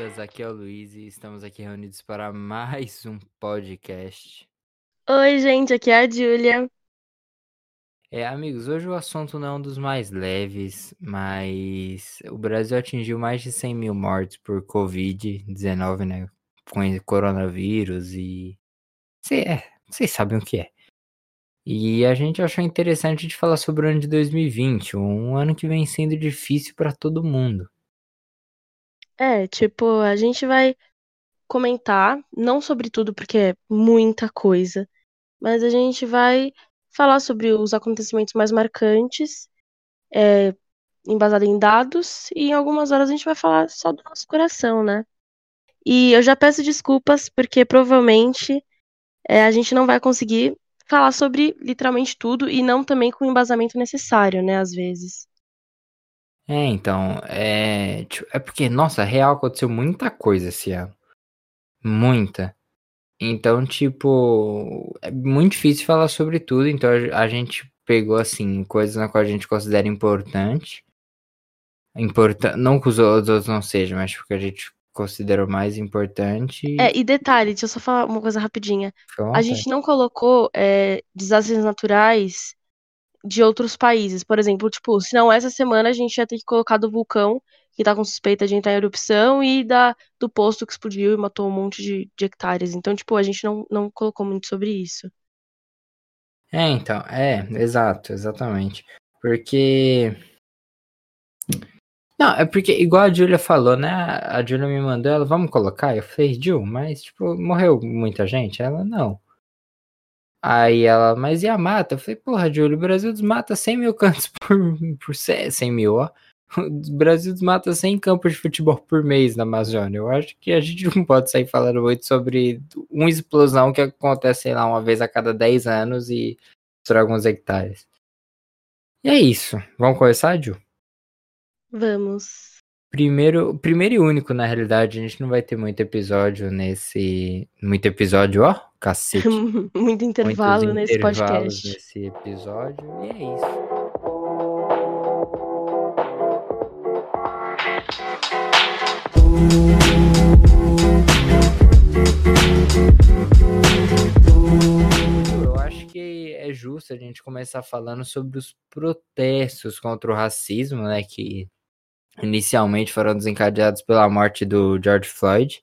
camaradas, aqui é o Luiz e estamos aqui reunidos para mais um podcast. Oi, gente, aqui é a Júlia. É, amigos, hoje o assunto não é um dos mais leves, mas o Brasil atingiu mais de 100 mil mortes por Covid-19, né? Com coronavírus e. Cê, é, vocês sabem o que é. E a gente achou interessante de falar sobre o ano de 2020, um ano que vem sendo difícil para todo mundo. É, tipo, a gente vai comentar, não sobre tudo, porque é muita coisa, mas a gente vai falar sobre os acontecimentos mais marcantes, é, embasado em dados, e em algumas horas a gente vai falar só do nosso coração, né? E eu já peço desculpas, porque provavelmente é, a gente não vai conseguir falar sobre literalmente tudo e não também com o embasamento necessário, né, às vezes. É, então, é, tipo, é porque, nossa, real aconteceu muita coisa esse ano. Muita. Então, tipo, é muito difícil falar sobre tudo, então a, gente pegou, assim, coisas na qual a gente considera importante. Importa não que os outros não sejam, mas porque a gente considerou mais importante. É, e detalhe, deixa eu só falar uma coisa rapidinha. A gente não colocou é, desastres naturais de outros países. Por exemplo, tipo, se não essa semana a gente ia ter que colocar do vulcão que tá com suspeita de entrar em erupção e da, do posto que explodiu e matou um monte de, de hectares. Então, tipo, a gente não, não colocou muito sobre isso. É, então, é, exato, exatamente. Porque. Não, é porque, igual a Julia falou, né? A Julia me mandou ela, vamos colocar? Eu falei, Ju, mas, tipo, morreu muita gente? Ela, não. Aí ela, mas e a mata? Eu falei, porra, Júlio, o Brasil desmata 100 mil cantos por, por 100 mil, ó. O Brasil desmata 100 campos de futebol por mês na Amazônia. Eu acho que a gente não pode sair falando muito sobre uma explosão que acontece, sei lá, uma vez a cada 10 anos e destrói alguns hectares. E é isso. Vamos começar, Ju? Vamos. Primeiro, primeiro e único, na realidade, a gente não vai ter muito episódio nesse. Muito episódio, ó, cacete. muito intervalo nesse podcast. nesse episódio, e é isso. Eu acho que é justo a gente começar falando sobre os protestos contra o racismo, né, que inicialmente foram desencadeados pela morte do George Floyd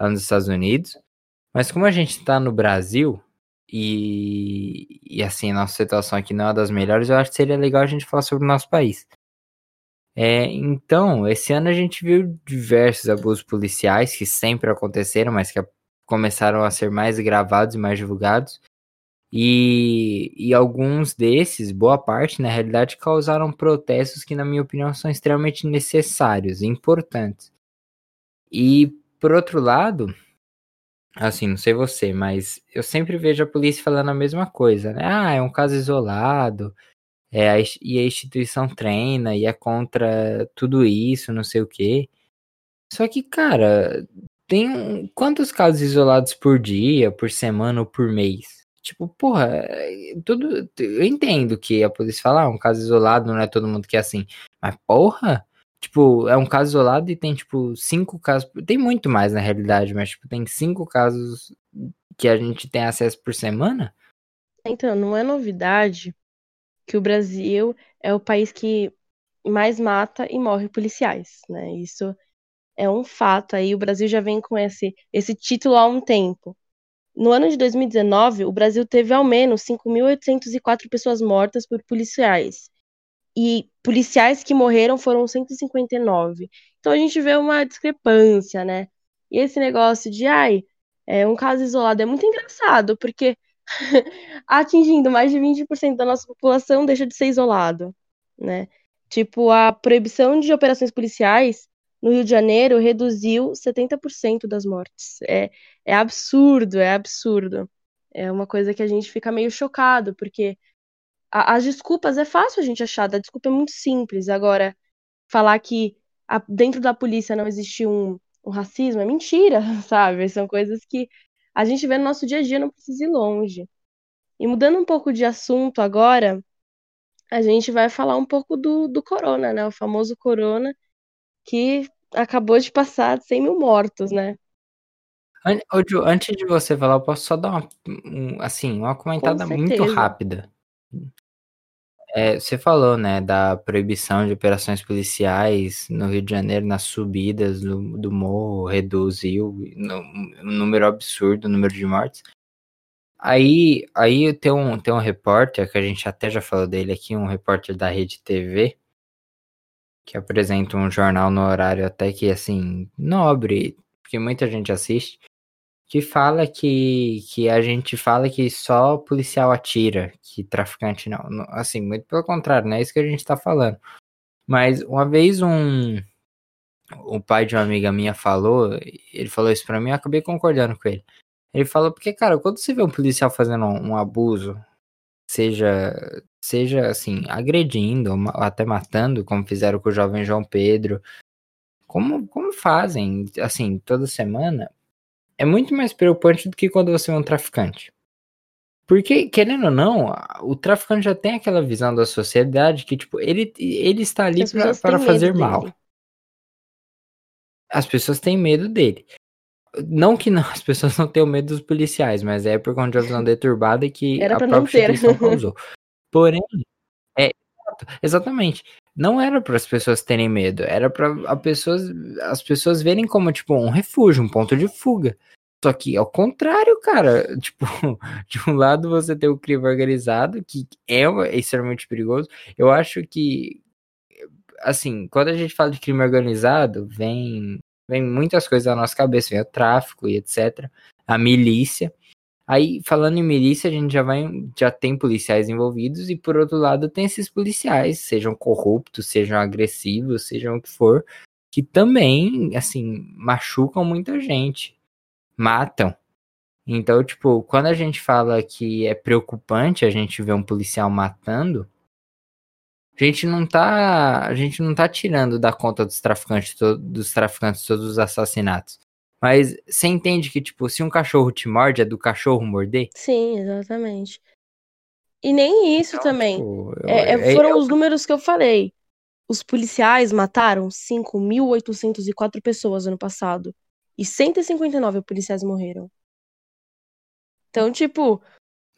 lá nos Estados Unidos. Mas como a gente está no Brasil e, e assim, nossa situação aqui não é das melhores, eu acho que seria legal a gente falar sobre o nosso país. É, então, esse ano a gente viu diversos abusos policiais que sempre aconteceram, mas que começaram a ser mais gravados e mais divulgados. E, e alguns desses, boa parte, na realidade, causaram protestos que, na minha opinião, são extremamente necessários e importantes. E, por outro lado, assim, não sei você, mas eu sempre vejo a polícia falando a mesma coisa, né? Ah, é um caso isolado, é, e a instituição treina e é contra tudo isso, não sei o quê. Só que, cara, tem quantos casos isolados por dia, por semana ou por mês? Tipo, porra, tudo. Eu entendo que a polícia fala, ah, um caso isolado, não é todo mundo que é assim. Mas, porra, tipo, é um caso isolado e tem, tipo, cinco casos. Tem muito mais na realidade, mas, tipo, tem cinco casos que a gente tem acesso por semana? Então, não é novidade que o Brasil é o país que mais mata e morre policiais, né? Isso é um fato aí. O Brasil já vem com esse, esse título há um tempo. No ano de 2019, o Brasil teve ao menos 5.804 pessoas mortas por policiais. E policiais que morreram foram 159. Então a gente vê uma discrepância, né? E esse negócio de, ai, é um caso isolado é muito engraçado, porque atingindo mais de 20% da nossa população deixa de ser isolado, né? Tipo, a proibição de operações policiais no Rio de Janeiro reduziu 70% das mortes. É, é absurdo, é absurdo. É uma coisa que a gente fica meio chocado, porque a, as desculpas é fácil a gente achar, a desculpa é muito simples. Agora, falar que a, dentro da polícia não existe um, um racismo é mentira, sabe? São coisas que a gente vê no nosso dia a dia, não precisa ir longe. E mudando um pouco de assunto agora, a gente vai falar um pouco do, do corona, né? O famoso corona, que acabou de passar 100 mil mortos, né? Antes de você falar, eu posso só dar uma, um, assim, uma comentada muito rápida. É, você falou, né, da proibição de operações policiais no Rio de Janeiro, nas subidas do, do morro, reduziu um número absurdo, o número de mortes. Aí, aí tem um, tem um repórter, que a gente até já falou dele aqui, um repórter da Rede TV, que apresenta um jornal no horário até que, assim, nobre, porque muita gente assiste, que fala que, que a gente fala que só policial atira, que traficante não. Assim, muito pelo contrário, não é isso que a gente tá falando. Mas uma vez um o pai de uma amiga minha falou, ele falou isso para mim, eu acabei concordando com ele. Ele falou porque, cara, quando você vê um policial fazendo um, um abuso, seja seja assim, agredindo ou até matando, como fizeram com o jovem João Pedro, como como fazem assim toda semana, é muito mais preocupante do que quando você é um traficante. Porque, querendo ou não, o traficante já tem aquela visão da sociedade que, tipo, ele, ele está ali para fazer mal. Dele. As pessoas têm medo dele. Não que não, as pessoas não tenham medo dos policiais, mas é por conta de uma visão deturbada que Era a própria instituição causou. Porém, é, exatamente. Não era para as pessoas terem medo, era para pessoas, as pessoas verem como, tipo, um refúgio, um ponto de fuga. Só que ao contrário, cara, tipo, de um lado você tem o crime organizado, que é extremamente perigoso. Eu acho que, assim, quando a gente fala de crime organizado, vem, vem muitas coisas na nossa cabeça, vem o tráfico e etc. A milícia. Aí, falando em milícia, a gente já vai, já tem policiais envolvidos, e por outro lado tem esses policiais, sejam corruptos, sejam agressivos, sejam o que for, que também, assim, machucam muita gente matam. Então, tipo, quando a gente fala que é preocupante a gente ver um policial matando, a gente não tá, a gente não tá tirando da conta dos traficantes, dos traficantes todos os assassinatos. Mas você entende que, tipo, se um cachorro te morde, é do cachorro morder? Sim, exatamente. E nem isso então, também. Tipo, eu, é, é, foram eu... os números que eu falei. Os policiais mataram 5.804 pessoas ano passado e 159 policiais morreram. Então, tipo,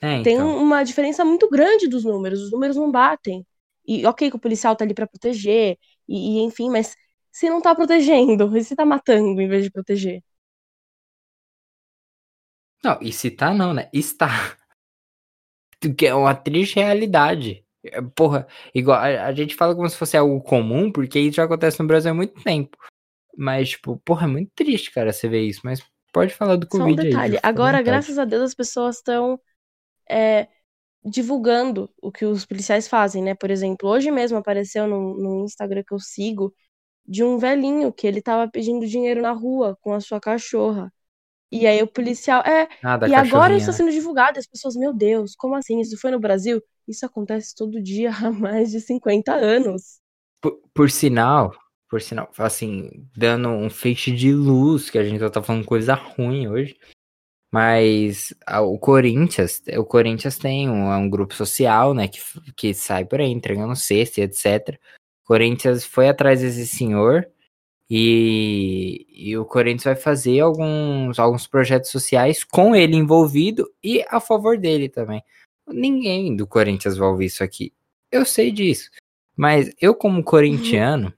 é, então. tem uma diferença muito grande dos números. Os números não batem. E ok que o policial tá ali para proteger, e, e, enfim, mas se não tá protegendo, e se tá matando em vez de proteger? Não, e se tá não, né? Está. Que é uma triste realidade. É, porra, igual a, a, gente fala como se fosse algo comum, porque isso já acontece no Brasil há muito tempo. Mas, tipo, porra, é muito triste, cara, você ver isso. Mas pode falar do Covid Só um detalhe. Aí, Agora, graças a Deus, as pessoas estão é, divulgando o que os policiais fazem, né? Por exemplo, hoje mesmo apareceu no, no Instagram que eu sigo de um velhinho que ele tava pedindo dinheiro na rua com a sua cachorra. E aí o policial. É. Ah, e agora isso está sendo divulgado. As pessoas, meu Deus, como assim? Isso foi no Brasil? Isso acontece todo dia há mais de 50 anos. Por, por sinal, por sinal, assim, dando um feixe de luz, que a gente tá falando coisa ruim hoje. Mas o Corinthians, o Corinthians tem um, é um grupo social, né, que, que sai por aí entregando cesta e etc. O Corinthians foi atrás desse senhor e, e o Corinthians vai fazer alguns, alguns projetos sociais com ele envolvido e a favor dele também. Ninguém do Corinthians vai ouvir isso aqui. Eu sei disso. Mas eu, como corintiano,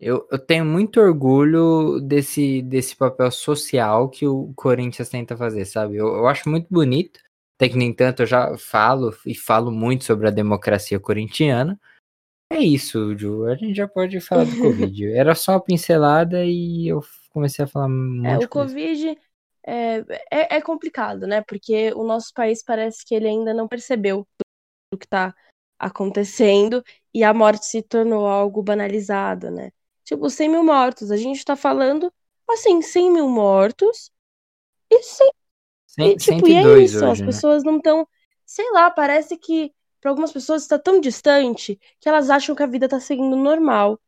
eu, eu tenho muito orgulho desse, desse papel social que o Corinthians tenta fazer, sabe? Eu, eu acho muito bonito. Até que, nem tanto, eu já falo e falo muito sobre a democracia corintiana. É isso, Ju. A gente já pode falar do Covid. Era só uma pincelada e eu comecei a falar muito. É, o Covid é, é, é, complicado, né? Porque o nosso país parece que ele ainda não percebeu o que está acontecendo e a morte se tornou algo banalizado, né? Tipo, 100 mil mortos. A gente tá falando, assim, 100 mil mortos e 100. e, tipo, e é isso, hoje, as né? pessoas não estão. Sei lá, parece que para algumas pessoas está tão distante que elas acham que a vida tá seguindo normal.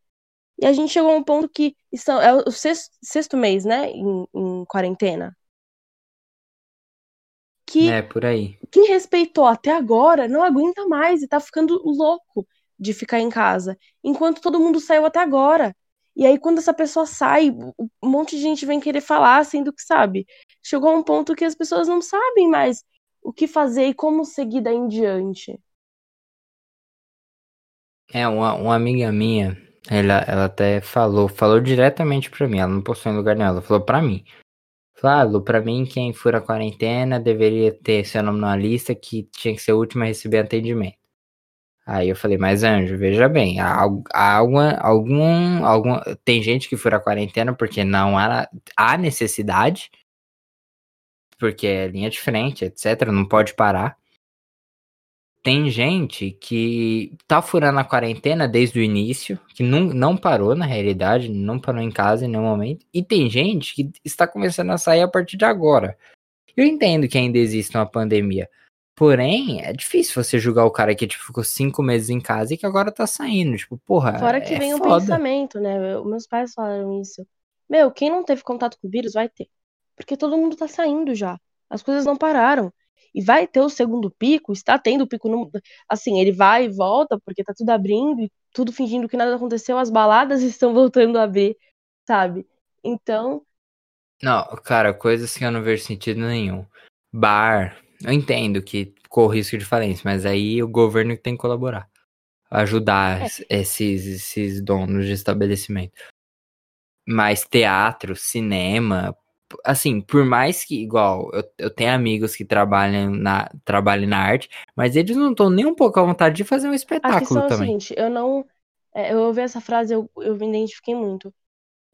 E a gente chegou a um ponto que estão, é o sexto, sexto mês, né, em, em quarentena. Que é, por aí. Quem respeitou até agora não aguenta mais e tá ficando louco de ficar em casa. Enquanto todo mundo saiu até agora. E aí, quando essa pessoa sai, um monte de gente vem querer falar, sendo que sabe. Chegou a um ponto que as pessoas não sabem mais o que fazer e como seguir daí em diante. É, uma, uma amiga minha, ela, ela até falou, falou diretamente pra mim, ela não postou em lugar nenhum, ela falou pra mim. Falou, pra mim, quem fura a quarentena deveria ter seu nome na lista que tinha que ser o último a receber atendimento. Aí eu falei, mas Anjo, veja bem, há, há alguma, algum, algum, tem gente que fura a quarentena porque não há, há necessidade, porque é linha de frente, etc, não pode parar. Tem gente que tá furando a quarentena desde o início, que não, não parou na realidade, não parou em casa em nenhum momento, e tem gente que está começando a sair a partir de agora. Eu entendo que ainda existe uma pandemia, Porém, é difícil você julgar o cara que tipo, ficou cinco meses em casa e que agora tá saindo. Tipo, porra. Fora que é vem o foda. pensamento, né? Meus pais falaram isso. Meu, quem não teve contato com o vírus vai ter. Porque todo mundo tá saindo já. As coisas não pararam. E vai ter o segundo pico, está tendo o pico. No... Assim, ele vai e volta, porque tá tudo abrindo e tudo fingindo que nada aconteceu. As baladas estão voltando a abrir, sabe? Então. Não, cara, coisas que eu não vejo sentido nenhum. Bar, eu entendo que corre risco de falência, mas aí o governo tem que colaborar. Ajudar É. esses, esses donos de estabelecimento. Mas teatro, cinema, assim, por mais que, igual, eu, eu tenho amigos que trabalham na, trabalham na arte, mas eles não estão nem um pouco à vontade de fazer um A espetáculo questão é o também. seguinte, eu não. é, eu ouvi essa frase, eu, eu me identifiquei muito.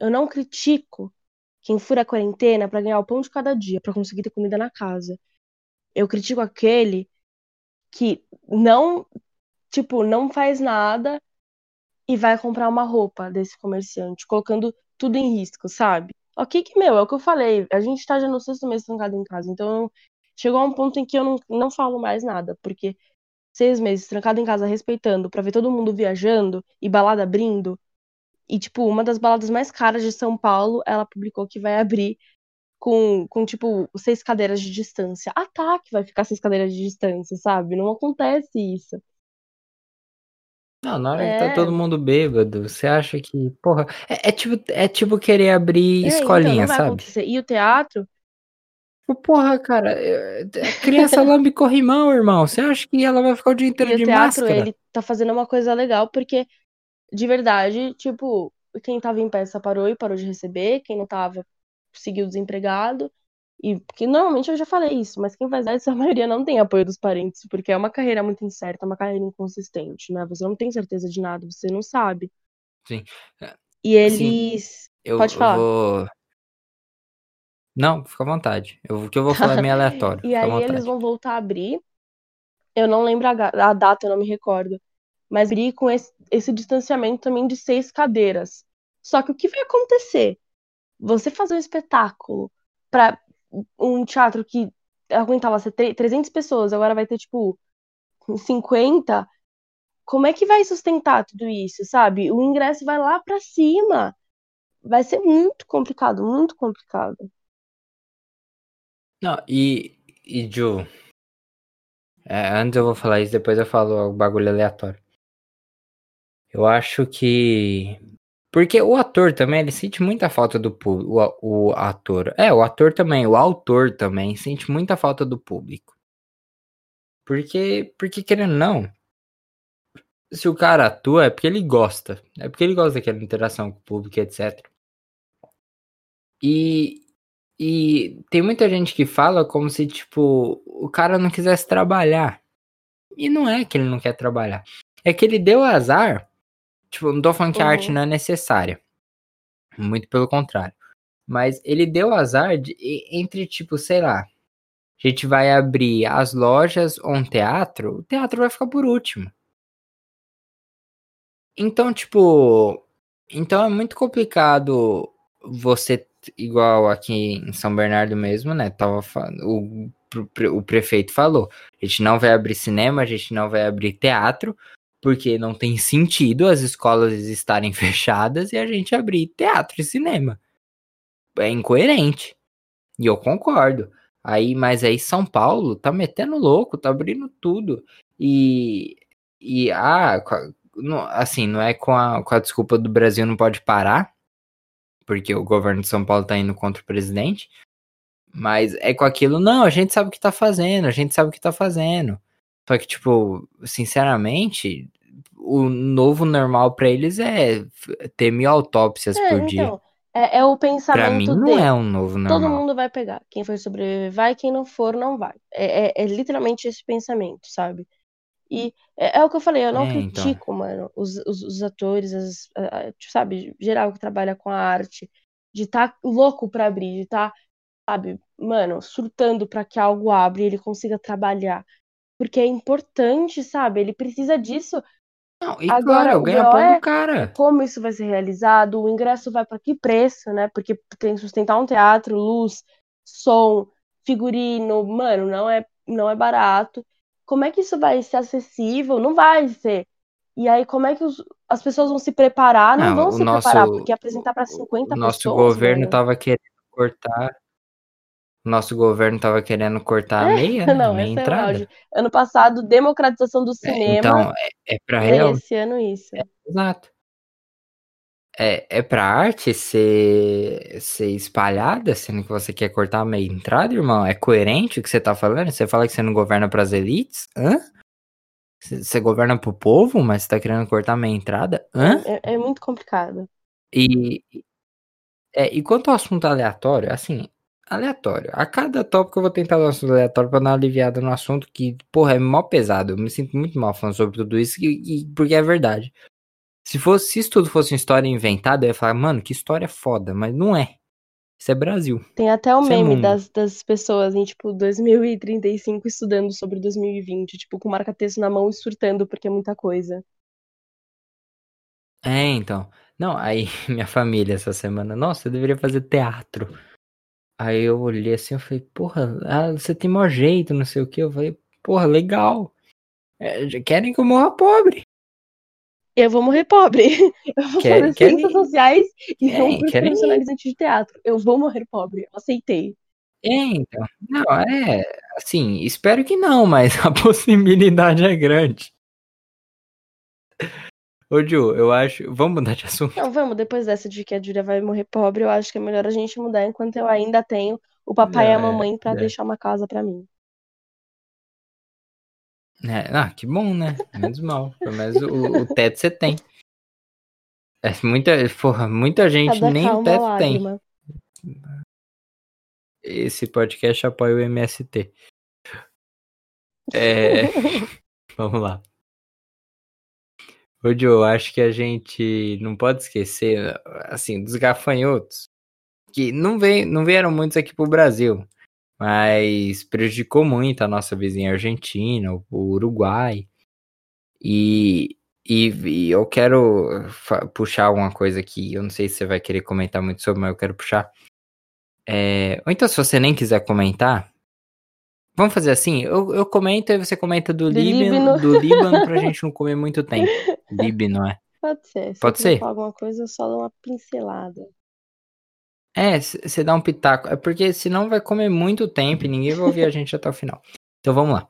Eu não critico quem fura a quarentena pra ganhar o pão de cada dia, pra conseguir ter comida na casa. Eu critico aquele que não, tipo, não faz nada e vai comprar uma roupa desse comerciante, colocando tudo em risco, sabe? Ok que, meu, é o que eu falei, a gente tá já no sexto mês trancado em casa, então chegou a um ponto em que eu não, não falo mais nada, porque seis meses trancado em casa respeitando, pra ver todo mundo viajando e balada abrindo, e, tipo, uma das baladas mais caras de São Paulo, ela publicou que vai abrir com, com tipo, seis cadeiras de distância. Ah, tá, que vai ficar seis cadeiras de distância, sabe? Não acontece isso. Não, na hora que É. tá todo mundo bêbado, você acha que, porra, é, é tipo, é tipo querer abrir É, então, escolinha, vai sabe? acontecer. E o teatro, Tipo, Porra, cara, criança lambe corrimão, irmão. Você acha que ela vai ficar o dia inteiro e o de teatro, máscara? ele tá fazendo uma coisa legal, porque, de verdade, tipo, quem tava em peça parou e parou de receber, quem não tava seguiu desempregado. E porque normalmente eu já falei isso, mas quem faz essa, a maioria não tem apoio dos parentes, porque é uma carreira muito incerta, uma carreira inconsistente, né? Você não tem certeza de nada, você não sabe. Sim. E Assim, eles. Eu, Pode falar. vou. Não, fica à vontade. Eu- O que eu vou falar é meio aleatório. E aí eles vão voltar a abrir. Eu não lembro a, a data, eu não me recordo. Mas abrir com esse, esse distanciamento também de seis cadeiras. Só que o que vai acontecer? Você fazer um espetáculo para um teatro que aguentava ser tre- 300 pessoas, agora vai ter tipo 50. Como é que vai sustentar tudo isso, sabe? O ingresso vai lá pra cima. Vai ser muito complicado, muito complicado. Não, e, e Ju, é, antes eu vou falar isso, depois eu falo o bagulho aleatório. Eu acho que. Porque o ator também, ele sente muita falta do público. O, o ator. É, o ator também, o autor também sente muita falta do público. Porque, porque querendo não, se o cara atua é porque ele gosta. É porque ele gosta daquela interação com o público, etc. E, e tem muita gente que fala como se, tipo, o cara não quisesse trabalhar. E não é que ele não quer trabalhar. É que ele deu azar. Tipo, não tô falando que a arte Uhum. não é necessária. Muito pelo contrário. Mas ele deu azar de, entre, tipo, sei lá. A gente vai abrir as lojas ou um teatro, o teatro vai ficar por último. Então, tipo. Então é muito complicado você, igual aqui em São Bernardo mesmo, né? Tava falando, o, o prefeito falou: a gente não vai abrir cinema, a gente não vai abrir teatro, porque não tem sentido as escolas estarem fechadas e a gente abrir teatro e cinema. É incoerente. E eu concordo. Aí, mas aí São Paulo tá metendo louco, tá abrindo tudo. E, e ah, assim, não é com a, com a desculpa do Brasil não pode parar, porque o governo de São Paulo tá indo contra o presidente, mas é com aquilo, não, a gente sabe o que tá fazendo, a gente sabe o que tá fazendo. Só que, tipo, sinceramente, o novo normal para eles é ter mil autópsias é, por então, dia. É, é o pensamento. Pra mim não dele. é um novo normal. Todo mundo vai pegar. Quem for sobreviver vai, quem não for, não vai. É, é, é literalmente esse pensamento, sabe? E é, é, o que eu falei, eu não é, então. critico, então. mano, os, os, os atores, as, a, sabe, geral que trabalha com a arte, de estar tá louco pra abrir, de estar, tá, sabe, mano, surtando para que algo abra e ele consiga trabalhar. Porque é importante, sabe? Ele precisa disso não, e Agora, claro, ganha pão é do cara. Como isso vai ser realizado? O ingresso vai para que preço, né? Porque tem que sustentar um teatro, luz, som, figurino, mano, não é, não é barato. Como é que isso vai ser acessível? Não vai ser. E aí, como é que os, as pessoas vão se preparar? Não, não vão se nosso, preparar, porque apresentar para 50 o pessoas. Nosso governo tava querendo cortar nosso governo estava querendo cortar a meia, né? Não, meia esse entrada. É ano passado, democratização do cinema. É, então, é, é para real. Esse ano isso. É, exato. É, é pra arte ser, ser espalhada, sendo que você quer cortar a meia entrada, irmão? É coerente o que você tá falando? Você fala que você não governa pras elites? Hã? Você governa pro povo, mas você tá querendo cortar a meia entrada? Hã? É, é muito complicado. E, é, e quanto ao assunto aleatório, assim, aleatório. A cada tópico eu vou tentar dar um assunto aleatório pra dar uma aliviada no assunto que, porra, é mó pesado. Eu me sinto muito mal falando sobre tudo isso, e, e, porque é verdade. Se fosse, se isso tudo fosse uma história inventada, eu ia falar, mano, que história foda, mas não é. Isso é Brasil. Tem até o isso é meme é das, das pessoas em, tipo, 2035 estudando sobre 2020, tipo, com marca-texto na mão e surtando porque é muita coisa. É, então. Não, aí minha família essa semana, nossa, eu deveria fazer teatro. Aí eu olhei assim, eu falei, porra, ah, você tem maior jeito, não sei o que. Eu falei, porra, legal. É, querem que eu morra pobre. Eu vou morrer pobre. Eu vou Quer, fazer querem... ciências sociais e querem, vou querem... profissionalizante de teatro. Eu vou morrer pobre. Eu aceitei. É, então. Não, é. Assim, espero que não, mas a possibilidade é grande. Ô, Ju, eu acho. Vamos mudar de assunto? Não, vamos. Depois dessa de que a Júlia vai morrer pobre, eu acho que é melhor a gente mudar enquanto eu ainda tenho o papai e a mamãe para é. deixar uma casa para mim. É, ah, que bom, né? Menos mal. Pelo menos o, o teto você tem. É, muita, porra, muita gente Cada nem o teto lágrima. tem. Esse podcast apoia o MST. É, vamos lá. Ô, Joe, acho que a gente não pode esquecer, assim, dos gafanhotos, que não, veio, não vieram muitos aqui pro Brasil, mas prejudicou muito a nossa vizinha Argentina, o Uruguai. E, e, e eu quero puxar uma coisa aqui, eu não sei se você vai querer comentar muito sobre, mas eu quero puxar. É, ou então, se você nem quiser comentar, Vamos fazer assim? Eu, eu comento e você comenta do, do Líbano, do Líbano pra gente não comer muito tempo. Líbano, é. Pode ser. Se Pode ser? falar alguma coisa, eu só dou uma pincelada. É, você dá um pitaco. É porque senão vai comer muito tempo e ninguém vai ouvir a gente até o final. Então vamos lá.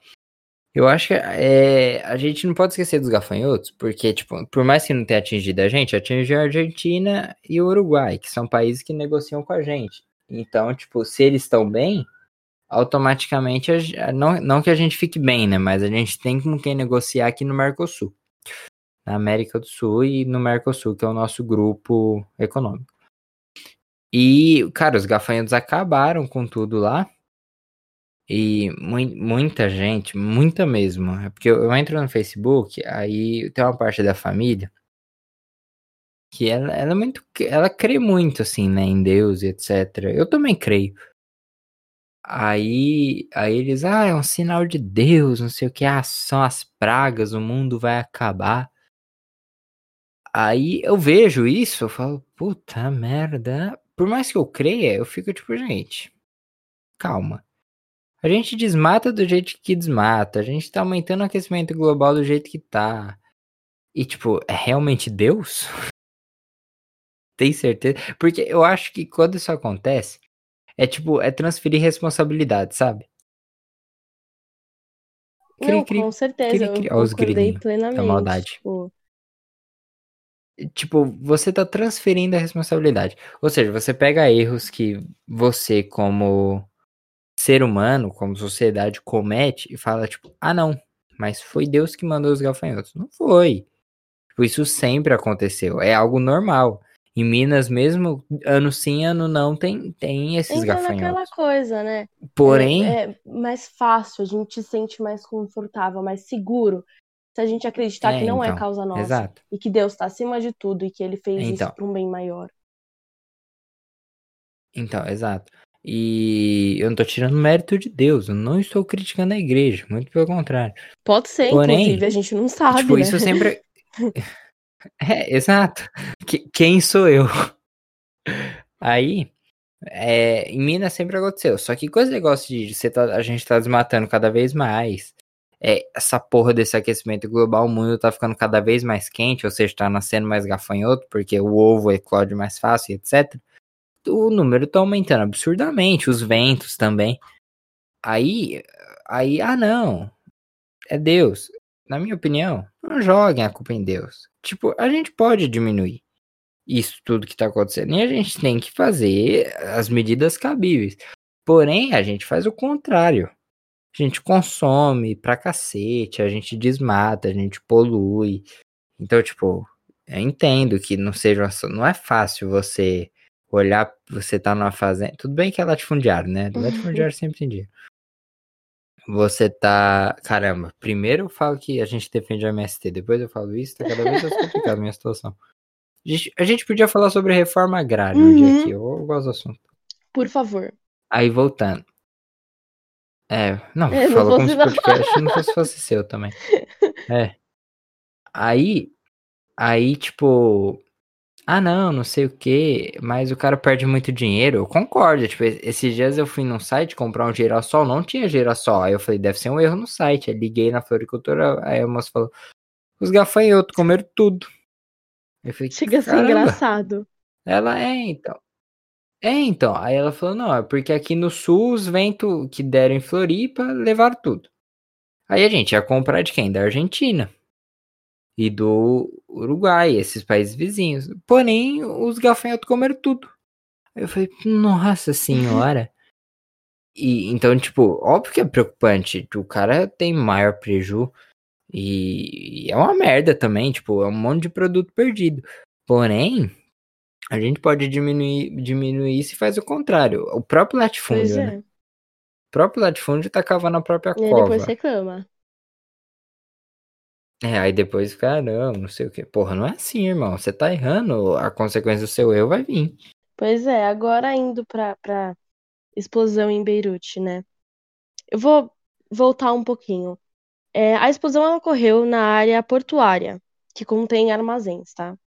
Eu acho que é, a gente não pode esquecer dos gafanhotos, porque, tipo, por mais que não tenha atingido a gente, atingiu a Argentina e o Uruguai, que são países que negociam com a gente. Então, tipo, se eles estão bem, automaticamente, não, não que a gente fique bem, né? Mas a gente tem com quem negociar aqui no Mercosul. Na América do Sul e no Mercosul, que é o nosso grupo econômico. E, cara, os gafanhotos acabaram com tudo lá. E mu muita gente, muita mesmo. É porque eu, eu entro no Facebook, aí tem uma parte da família que ela, ela é muito. Ela crê muito, assim, né, em Deus e etc. Eu também creio. Aí, aí eles, ah, é um sinal de Deus, não sei o que, ah, são as pragas, o mundo vai acabar. Aí eu vejo isso, eu falo, puta merda. Por mais que eu creia, eu fico tipo, gente, calma. A gente desmata do jeito que desmata, a gente tá aumentando o aquecimento global do jeito que tá. E tipo, é realmente Deus? Tem certeza? Porque eu acho que quando isso acontece, é tipo, é transferir responsabilidade, sabe? Cri, Não, cri, com certeza, cri, cri, eu concordei plenamente. maldade. Tipo, tipo, você tá transferindo a responsabilidade. Ou seja, você pega erros que você, como ser humano, como sociedade, comete e fala, tipo, ah, não, mas foi Deus que mandou os gafanhotos. Não foi. Tipo, isso sempre aconteceu. É algo normal. Em Minas, mesmo ano sim, ano não, tem, tem esses Entra gafanhotos. naquela coisa, né? Porém, É, é mais fácil, a gente se sente mais confortável, mais seguro. Se a gente acreditar É, que não é então, causa nossa. exato. E que Deus está acima de tudo e que ele fez Então. isso para um bem maior. Então, exato. E eu não tô tirando mérito de Deus, eu não estou criticando a igreja, muito pelo contrário. Pode ser, Porém, inclusive, a gente não sabe, tipo, né? isso sempre. É, exato. Que- quem sou eu? Aí, é, em Minas sempre aconteceu. Só que com esse negócio de você tá- a gente tá desmatando cada vez mais, é, essa porra desse aquecimento global, o mundo tá ficando cada vez mais quente, ou seja, tá nascendo mais gafanhoto, porque o ovo eclode mais fácil, etc. O número tá aumentando absurdamente, os ventos também. Aí, aí, ah não, é Deus. Na minha opinião, não joguem a culpa em Deus. Tipo, a gente pode diminuir isso tudo que tá acontecendo. E a gente tem que fazer as medidas cabíveis. Porém, a gente faz o contrário. A gente consome pra cacete, a gente desmata, a gente polui. Então, tipo, eu entendo que não seja. Não é fácil você olhar, você tá numa fazenda. Tudo bem que é latifundiário, né? Latifundiário sempre tem dinheiro. Você tá. Caramba, primeiro eu falo que a gente defende a MST, depois eu falo isso, tá cada vez mais complicado a minha situação. A gente, a gente podia falar sobre reforma agrária um dia Uhum. aqui, eu, eu gosto do assunto. Por favor. Aí voltando. É, não, É, falou como se o podcast não fosse, fosse seu também. É. Aí, aí, tipo, ah, não, não sei o que, mas o cara perde muito dinheiro. Eu concordo. Tipo, esses dias eu fui num site comprar um girassol, não tinha girassol. Aí eu falei, deve ser um erro no site. Aí liguei na floricultura, aí a moça falou, os gafanhotos comeram tudo. Eu falei, Chega a ser engraçado. Ela é, então. É, então. Aí ela falou, não, é porque aqui no sul os ventos que deram em Floripa levaram tudo. Aí a gente ia comprar de quem? Da Argentina. E do Uruguai, esses países vizinhos. Porém, os gafanhotos comeram tudo. Aí eu falei, nossa senhora. E então, tipo, óbvio que é preocupante. O cara tem maior preju. E, e é uma merda também, tipo, é um monte de produto perdido. Porém, a gente pode diminuir, diminuir isso e faz o contrário. O próprio latifúndio, né? é. O próprio latifúndio tá cavando a própria E cova. depois reclama. É, aí depois fica, ah, não, não sei o que. Porra, não é assim, irmão. Você tá errando, a consequência do seu erro vai vir. Pois é, agora indo pra, pra explosão em Beirute, né? Eu vou voltar um pouquinho. É, a explosão ocorreu na área portuária, que contém armazéns, tá?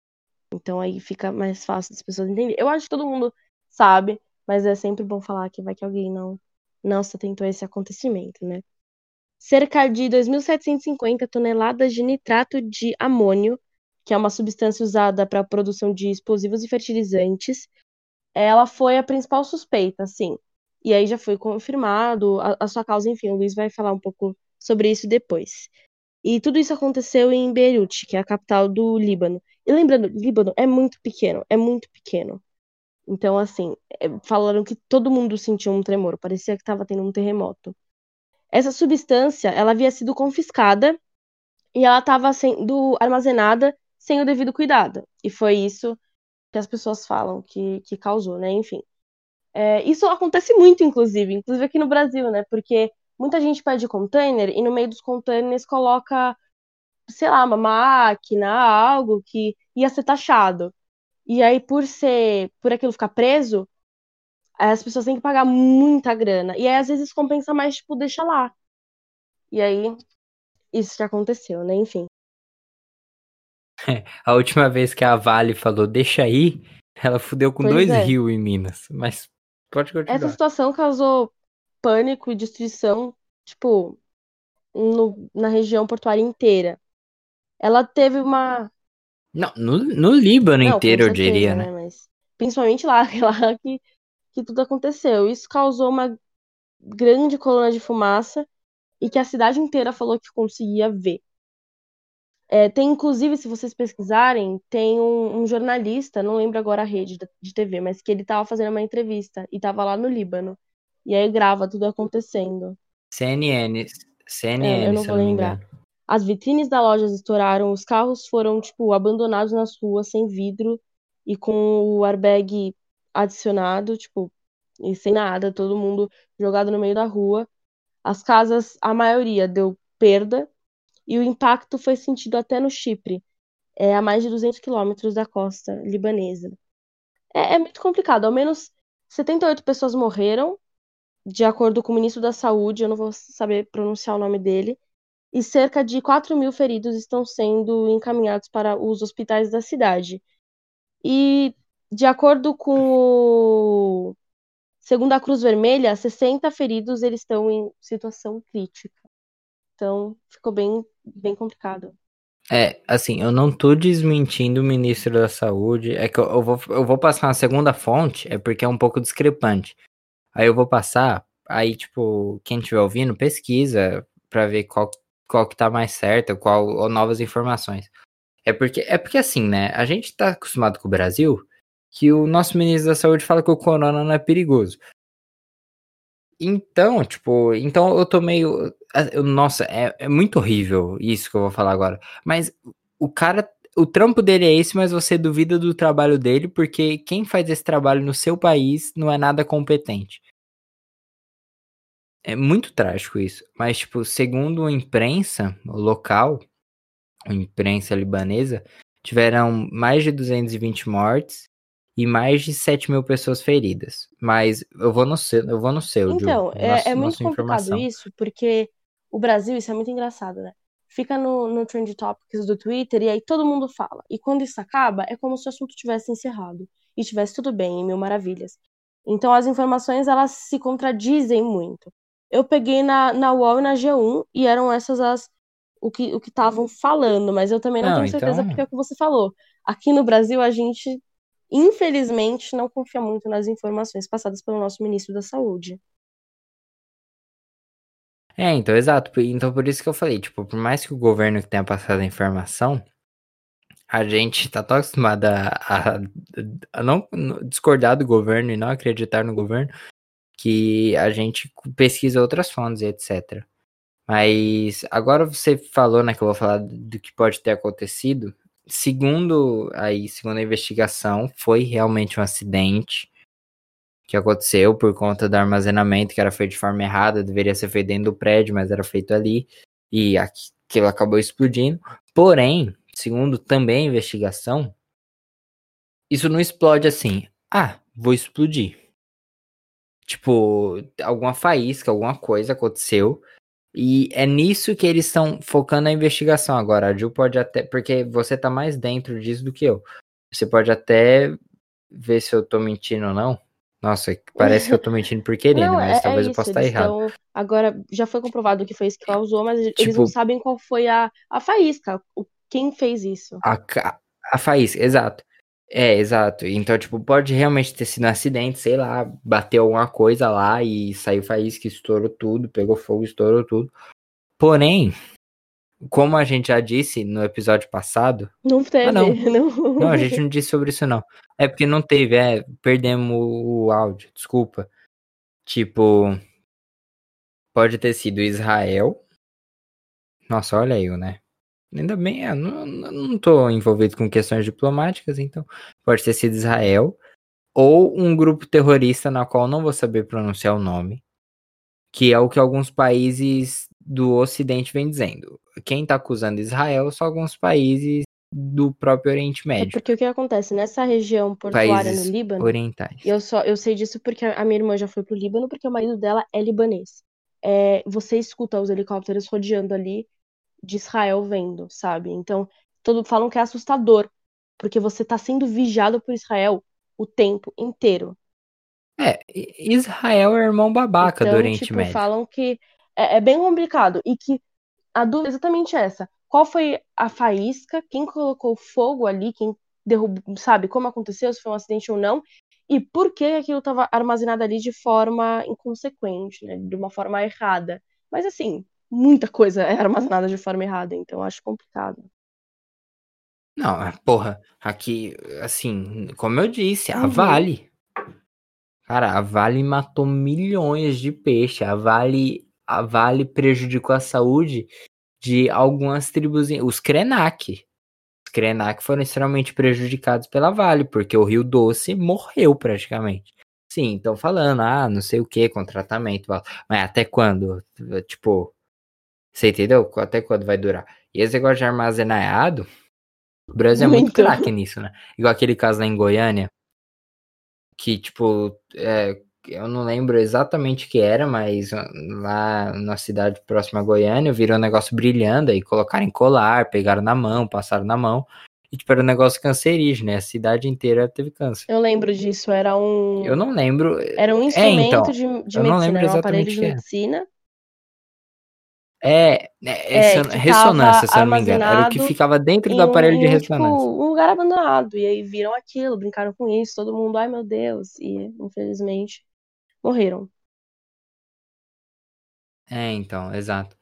Então aí fica mais fácil das pessoas entenderem. Eu acho que todo mundo sabe, mas é sempre bom falar que vai que alguém não, não se atentou a esse acontecimento, né? Cerca de 2.750 toneladas de nitrato de amônio, que é uma substância usada para a produção de explosivos e fertilizantes, ela foi a principal suspeita, sim. E aí já foi confirmado a, a sua causa, enfim, o Luiz vai falar um pouco sobre isso depois. E tudo isso aconteceu em Beirute, que é a capital do Líbano. E lembrando, Líbano é muito pequeno, é muito pequeno. Então, assim, é, falaram que todo mundo sentiu um tremor, parecia que estava tendo um terremoto. Essa substância, ela havia sido confiscada e ela estava sendo armazenada sem o devido cuidado. E foi isso que as pessoas falam que, que causou, né? Enfim. É, isso acontece muito, inclusive, inclusive aqui no Brasil, né? Porque muita gente pede container e no meio dos containers coloca, sei lá, uma máquina, algo que ia ser taxado. E aí, por ser, por aquilo ficar preso, as pessoas têm que pagar muita grana. E aí, às vezes, compensa mais, tipo, deixa lá. E aí, isso que aconteceu, né? Enfim. A última vez que a Vale falou, deixa aí, ela fudeu com Pois dois é. rios em Minas. Mas pode continuar. Essa situação causou pânico e destruição, tipo, no- na região portuária inteira. Ela teve uma. Não, no, no Líbano Não, inteiro, eu certeza, diria, né? Mas principalmente lá, lá que, que tudo aconteceu. Isso causou uma grande coluna de fumaça e que a cidade inteira falou que conseguia ver. É, tem, inclusive, se vocês pesquisarem, tem um, um, jornalista, não lembro agora a rede de TV, mas que ele estava fazendo uma entrevista e estava lá no Líbano. E aí grava tudo acontecendo. CNN, CNN, é, eu não vou lembrar. As vitrines da loja estouraram, os carros foram, tipo, abandonados nas ruas, sem vidro e com o airbag adicionado, tipo, e sem nada, todo mundo jogado no meio da rua. As casas, a maioria deu perda e o impacto foi sentido até no Chipre, é, a mais de 200 quilômetros da costa libanesa. É, é muito complicado, ao menos 78 pessoas morreram, de acordo com o ministro da Saúde, eu não vou saber pronunciar o nome dele, e cerca de 4 mil feridos estão sendo encaminhados para os hospitais da cidade. E, de acordo com o Segundo a Cruz Vermelha, 60 feridos eles estão em situação crítica. Então, ficou bem, bem complicado. É, assim, eu não tô desmentindo o ministro da Saúde, é que eu, eu, vou, eu vou passar uma segunda fonte, é porque é um pouco discrepante. Aí eu vou passar, aí, tipo, quem estiver ouvindo, pesquisa para ver qual, qual que tá mais certo, qual, ou novas informações. É porque, é porque assim, né, a gente tá acostumado com o Brasil, que o nosso ministro da Saúde fala que o corona não é perigoso. Então, tipo, então eu tô meio. Nossa, é, é muito horrível isso que eu vou falar agora. Mas o cara. O trampo dele é esse, mas você duvida do trabalho dele, porque quem faz esse trabalho no seu país não é nada competente. É muito trágico isso. Mas, tipo, segundo a imprensa local, a imprensa libanesa, tiveram mais de 220 mortes e mais de 7 mil pessoas feridas. Mas eu vou no seu, eu vou no seu, Então, Ju, é, nosso, é muito complicado isso, porque o Brasil, isso é muito engraçado, né? Fica no, no Trend Topics do Twitter e aí todo mundo fala. E quando isso acaba, é como se o assunto tivesse encerrado. E tivesse tudo bem, em mil maravilhas. Então as informações, elas se contradizem muito. Eu peguei na, na UOL e na G1 e eram essas as o que infelizmente, não confia muito nas informações passadas pelo nosso ministro da Saúde. É, então, exato. Então, por isso que eu falei, tipo, por mais que o governo tenha passado a informação, a gente tá tão acostumado a, a, a não discordar do governo e não acreditar no governo, que a gente pesquisa outras fontes e etc. Mas agora você falou, né, que eu vou falar do que pode ter acontecido segundo aí, segundo a investigação, foi realmente um acidente que aconteceu por conta do armazenamento que era feito de forma errada, deveria ser feito dentro do prédio, mas era feito ali e aquilo acabou explodindo. Porém, segundo também a investigação, isso não explode assim. Ah, vou explodir. Tipo, alguma faísca, alguma coisa aconteceu e é nisso que eles estão focando a investigação agora. A Ju pode até. Porque você tá mais dentro disso do que eu. Você pode até ver se eu tô mentindo ou não. Nossa, parece que eu tô mentindo por querendo, não, mas é, talvez é eu possa estar errado. agora, já foi comprovado que foi isso que causou, mas tipo, eles não sabem qual foi a, a faísca, quem fez isso. A, a faísca, exato. É, exato. Então, tipo, pode realmente ter sido um acidente, sei lá, bateu alguma coisa lá e saiu faísca, estourou tudo, pegou fogo, estourou tudo. Porém, como a gente já disse no episódio passado. Não teve, ah, não. não. Não, a gente não disse sobre isso, não. É porque não teve, é, perdemos o áudio, desculpa. Tipo, pode ter sido Israel. Nossa, olha eu, né? Ainda bem, é, não, não tô envolvido com questões diplomáticas, então pode ter sido Israel ou um grupo terrorista na qual não vou saber pronunciar o nome, que é o que alguns países do Ocidente vem dizendo. Quem está acusando Israel são alguns países do próprio Oriente é Médio. É porque o que acontece nessa região portuária países no Líbano? Orientais. Eu só eu sei disso porque a minha irmã já foi pro Líbano porque o marido dela é libanês. É, você escuta os helicópteros rodeando ali de Israel vendo, sabe? Então, todo falam que é assustador, porque você tá sendo vigiado por Israel o tempo inteiro. É, Israel é irmão babaca então, do Oriente tipo, Médio. falam que é, é, bem complicado e que a dúvida é exatamente essa. Qual foi a faísca? Quem colocou fogo ali? Quem derrubou, sabe? Como aconteceu? Se foi um acidente ou não? E por que aquilo estava armazenado ali de forma inconsequente, né? De uma forma errada. Mas assim, muita coisa é armazenada de forma errada, então acho complicado. Não, porra, aqui, assim, como eu disse, a Uhum. Vale. Cara, a Vale matou milhões de peixe. A Vale, a Vale prejudicou a saúde de algumas tribos, os Krenak. Os Krenak foram extremamente prejudicados pela Vale, porque o Rio Doce morreu praticamente. Sim, estão falando, ah, não sei o que, com tratamento. Mas até quando? Tipo, você entendeu? Até quando vai durar? E esse negócio de armazenado, o Brasil é muito Muito. craque nisso, né? Igual aquele caso lá em Goiânia, que, tipo, é, eu não lembro exatamente o que era, mas lá na cidade próxima a Goiânia, virou um negócio brilhando, aí colocaram em colar, pegaram na mão, passaram na mão, e tipo, era um negócio cancerígeno, né? A cidade inteira teve câncer. Eu lembro disso, era um. Eu não lembro. Era um instrumento então, de, de medicina, um aparelho de é. medicina. É, é, É, que ressonância, se eu não me engano. Era o que ficava dentro do aparelho de um, ressonância. Tipo, um lugar abandonado. E aí viram aquilo, brincaram com isso, todo mundo, ai meu Deus. E infelizmente morreram. É, então, exato.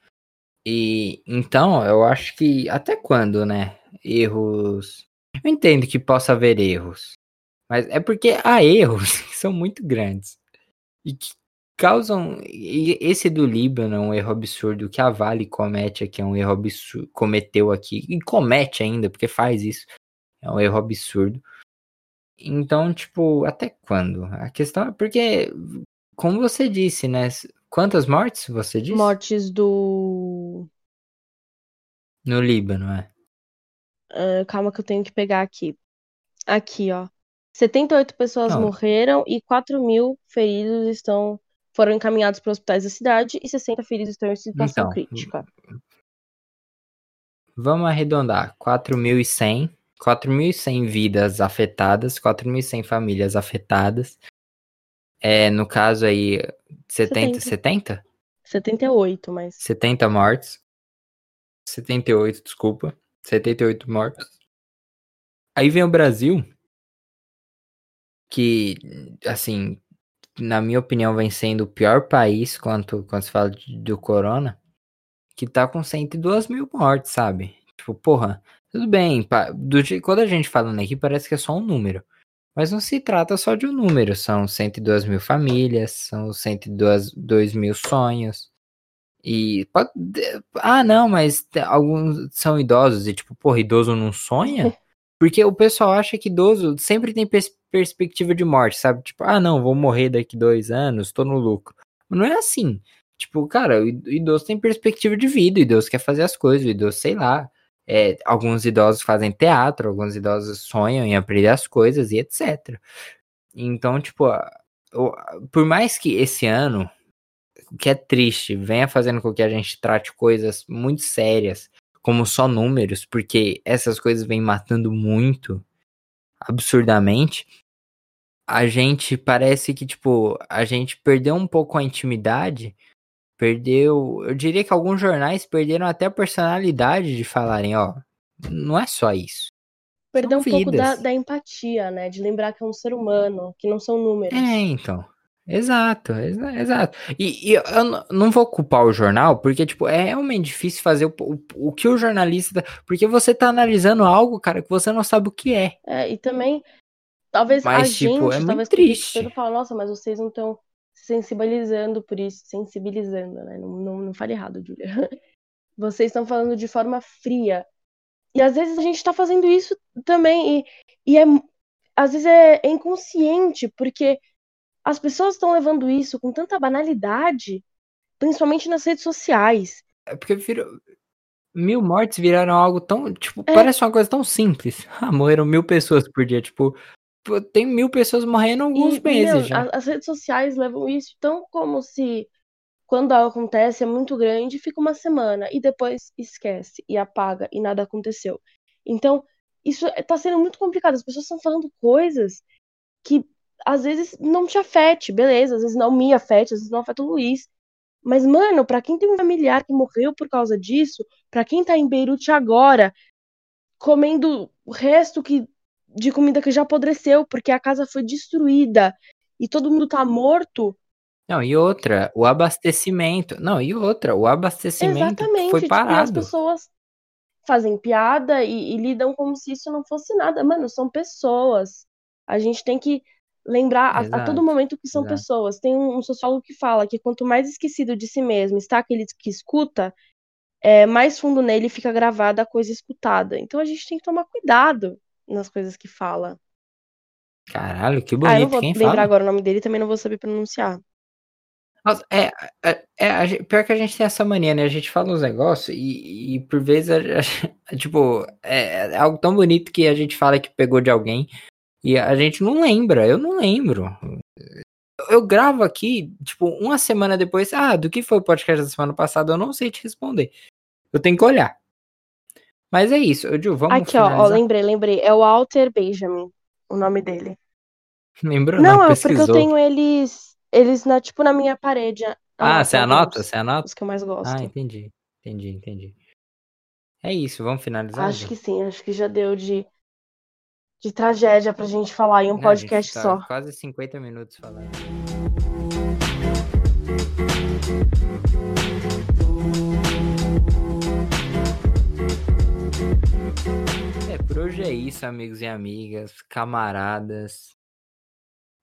E então, eu acho que até quando, né? Erros. Eu entendo que possa haver erros, mas é porque há erros que são muito grandes e que causam. e Esse do Líbano é um erro absurdo. O que a Vale comete aqui é um erro absurdo. Cometeu aqui e comete ainda, porque faz isso. É um erro absurdo. Então, tipo, até quando? A questão é porque, como você disse, né? Quantas mortes você disse? Mortes do. No Líbano, é. ah, calma que eu tenho que pegar aqui. Aqui, ó. 78 pessoas Não. morreram e 4 mil feridos estão foram encaminhados para hospitais da cidade e 60 feridos estão em situação Então, crítica. Vamos arredondar. 4.100. 4.100 vidas afetadas, 4.100 famílias afetadas. É, no caso aí, 70, 70? 78, mas 70 mortes. 78, desculpa. 78 mortos. Aí vem o Brasil, que, assim, na minha opinião, vem sendo o pior país quanto, quando se fala de- do corona, que tá com 102 mil mortes, sabe? Tipo, porra, tudo bem, pa- do quando a gente falando aqui parece que é só um número. Mas não se trata só de um número, são 102 mil famílias, são 102 2 mil sonhos. E pode, ah, não, mas alguns são idosos e tipo, porra, idoso não sonha? Porque o pessoal acha que idoso sempre tem perspectiva de morte, sabe? Tipo, ah, não, vou morrer daqui dois anos, tô no lucro. Não é assim. Tipo, cara, o id- o idoso tem perspectiva de vida, o idoso quer fazer as coisas, o idoso, sei lá. É, alguns idosos fazem teatro, alguns idosos sonham em aprender as coisas e etc. Então, tipo, por mais que esse ano, que é triste, venha fazendo com que a gente trate coisas muito sérias como só números, porque essas coisas vêm matando muito absurdamente. A gente parece que, tipo, a gente perdeu um pouco a intimidade, perdeu. Eu diria que alguns jornais perderam até a personalidade de falarem, ó, não é só isso. perdeu um pouco da, da empatia, né? De lembrar que é um ser humano, que não são números. É, então. Exato, exa- exato. E, e eu não vou culpar o jornal, porque, tipo, é realmente difícil fazer o, o, o que o jornalista. Porque você tá analisando algo, cara, que você não sabe o que é. É, e também, talvez a Mas, tipo, gente, é muito talvez triste. Fala, nossa, mas vocês não estão se sensibilizando por isso, sensibilizando, né? Não, não, não fale errado, Julia. Vocês estão falando de forma fria. E às vezes a gente tá fazendo isso também, e, e é, às vezes é, é inconsciente, porque as pessoas estão levando isso com tanta banalidade, principalmente nas redes sociais. É porque virou. Mil mortes viraram algo tão. Tipo, É. parece uma coisa tão simples. Ah, morreram mil pessoas por dia. Tipo, tem mil pessoas morrendo alguns E, meses meu, já. as redes sociais levam isso tão como se quando algo acontece é muito grande, fica uma semana e depois esquece e apaga e nada aconteceu. Então, isso tá sendo muito complicado. As pessoas estão falando coisas que às vezes não te afete, beleza, às vezes não me afete, às vezes não afeta o Luiz. Mas, mano, pra quem tem um familiar que morreu por causa disso, pra quem tá em Beirute agora, comendo o resto que, de comida que já apodreceu, porque a casa foi destruída e todo mundo tá morto. Não, e outra, o abastecimento. Não, e outra, o abastecimento Exatamente. foi tipo, e as parado. pessoas. fazem piada e, e lidam como se isso não fosse nada. Mano, são pessoas. A gente tem que lembrar a, a, todo momento que são exato. pessoas. Tem um, um, sociólogo que fala que quanto mais esquecido de si mesmo está aquele que escuta, é, mais fundo nele fica gravada a coisa escutada. Então a gente tem que tomar cuidado nas coisas que fala. Caralho, que bonito. Ah, eu não vou Quem lembrar fala? agora o nome dele também não vou saber pronunciar. Nossa, é, é, é, pior que a gente tem essa mania, né? A gente fala uns negócios e, e por vezes, a, a, tipo, é, é, algo tão bonito que a gente fala que pegou de alguém e a gente não lembra. Eu não lembro. Eu gravo aqui, tipo, uma semana depois, ah, do que foi o podcast da semana passada, eu não sei te responder. Eu tenho que olhar. Mas é isso, Ju, vamos Aqui, ó, ó, lembrei, lembrei. É o Walter Benjamin, o nome dele. Lembrou? Não, não é porque eu tenho eles eles, na, tipo, na minha parede. Ah, você anota? Você anota? Os que eu mais gosto. Ah, entendi. Entendi, entendi. É isso, vamos finalizar? Acho já? que sim, acho que já deu de, de tragédia pra gente falar em um Não, podcast tá só. Quase 50 minutos falando. Por hoje é isso, amigos e amigas, camaradas.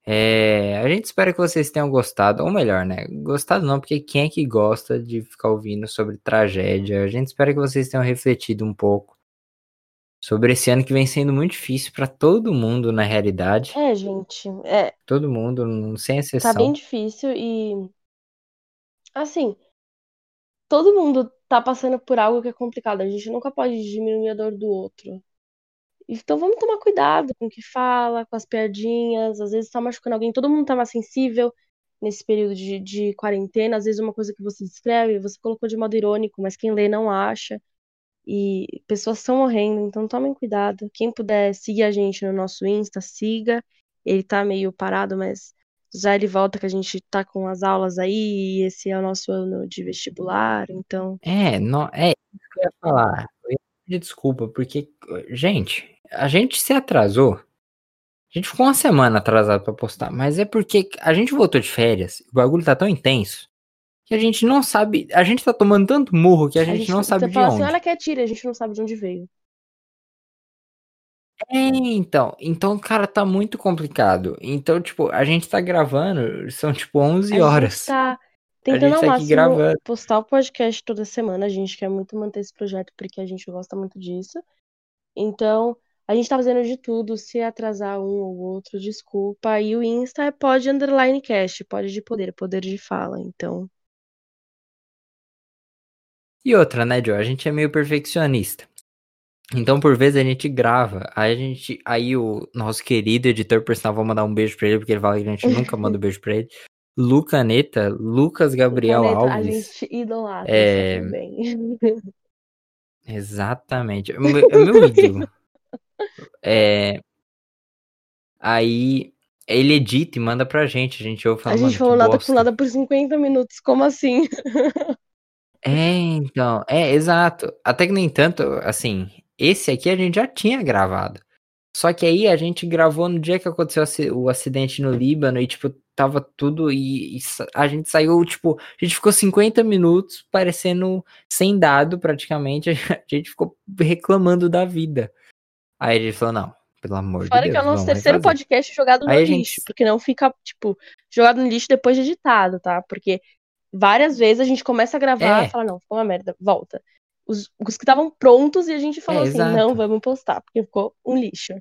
É, a gente espera que vocês tenham gostado, ou melhor, né? Gostado não, porque quem é que gosta de ficar ouvindo sobre tragédia? A gente espera que vocês tenham refletido um pouco sobre esse ano que vem sendo muito difícil para todo mundo, na realidade. É, gente, é. Todo mundo, sem exceção. Tá bem difícil e. Assim, todo mundo tá passando por algo que é complicado. A gente nunca pode diminuir a dor do outro. Então vamos tomar cuidado com o que fala, com as piadinhas. Às vezes tá machucando alguém, todo mundo tá mais sensível nesse período de, de quarentena. Às vezes uma coisa que você descreve, você colocou de modo irônico, mas quem lê não acha. E pessoas estão morrendo, então tomem cuidado. Quem puder seguir a gente no nosso Insta, siga. Ele tá meio parado, mas já ele volta que a gente tá com as aulas aí, e esse é o nosso ano de vestibular, então. É, não, é isso que eu ia falar. Eu ia pedir desculpa, porque, gente, a gente se atrasou. A gente ficou uma semana atrasado para postar, mas é porque a gente voltou de férias, o bagulho tá tão intenso que a gente não sabe, a gente tá tomando tanto murro que a gente, a gente não sabe de fala assim, onde. Assim, olha que é tira, a gente não sabe de onde veio. É, então, então, cara, tá muito complicado. Então, tipo, a gente tá gravando, são tipo 11 horas. A gente tá tentando ao tá máximo gravando. postar o podcast toda semana, a gente quer muito manter esse projeto porque a gente gosta muito disso. Então, a gente tá fazendo de tudo, se atrasar um ou outro, desculpa. E o Insta é pode underline cast, pode de poder, poder de fala, então. E outra, né, Joe? A gente é meio perfeccionista. Então, por vezes, a gente grava. Aí a gente. Aí o nosso querido editor personal, vou mandar um beijo pra ele, porque ele fala que a gente nunca manda um beijo pra ele. Lucaneta, Lucas Gabriel Lucaneta, Alves. A gente idolatra é... também. Exatamente. É meu ídolo. É... Aí ele edita e manda pra gente. A gente ouve falando. A gente falou nada por nada por 50 minutos. Como assim? É, então. É, exato. Até que, no entanto, assim, esse aqui a gente já tinha gravado. Só que aí a gente gravou no dia que aconteceu o acidente no Líbano e, tipo, tava tudo. E, e, a gente saiu, tipo, a gente ficou 50 minutos parecendo sem dado praticamente. A gente ficou reclamando da vida. Aí ele falou, não, pelo amor Fora de Deus. Fora que é o nosso terceiro podcast jogado no Aí lixo, gente... porque não fica, tipo, jogado no lixo depois de editado, tá? Porque várias vezes a gente começa a gravar é. e fala, não, ficou uma merda, volta. Os, os que estavam prontos e a gente falou é, assim, exato. não, vamos postar, porque ficou um lixo.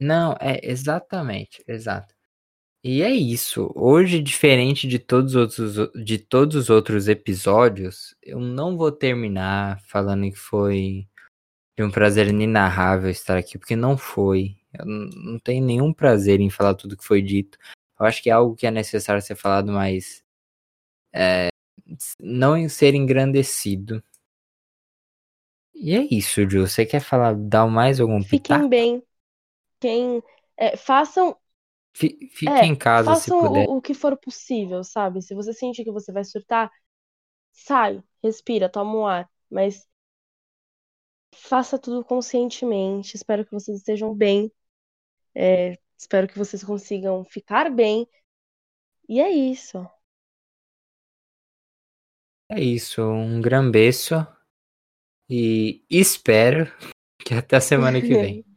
Não, é exatamente, exato. E é isso. Hoje, diferente de todos os outros, de todos os outros episódios, eu não vou terminar falando que foi de um prazer inenarrável estar aqui, porque não foi. Eu não tenho nenhum prazer em falar tudo que foi dito. Eu acho que é algo que é necessário ser falado, mas é, não em ser engrandecido. E é isso, Ju. Você quer falar, dar mais algum Fiquem pitaco? bem. Quem é, façam Fique é, em casa se puder. O, o que for possível, sabe? Se você sentir que você vai surtar, sai, respira, toma um ar. Mas faça tudo conscientemente. Espero que vocês estejam bem. É, espero que vocês consigam ficar bem. E é isso. É isso. Um gran beijo. E espero que até a semana que vem.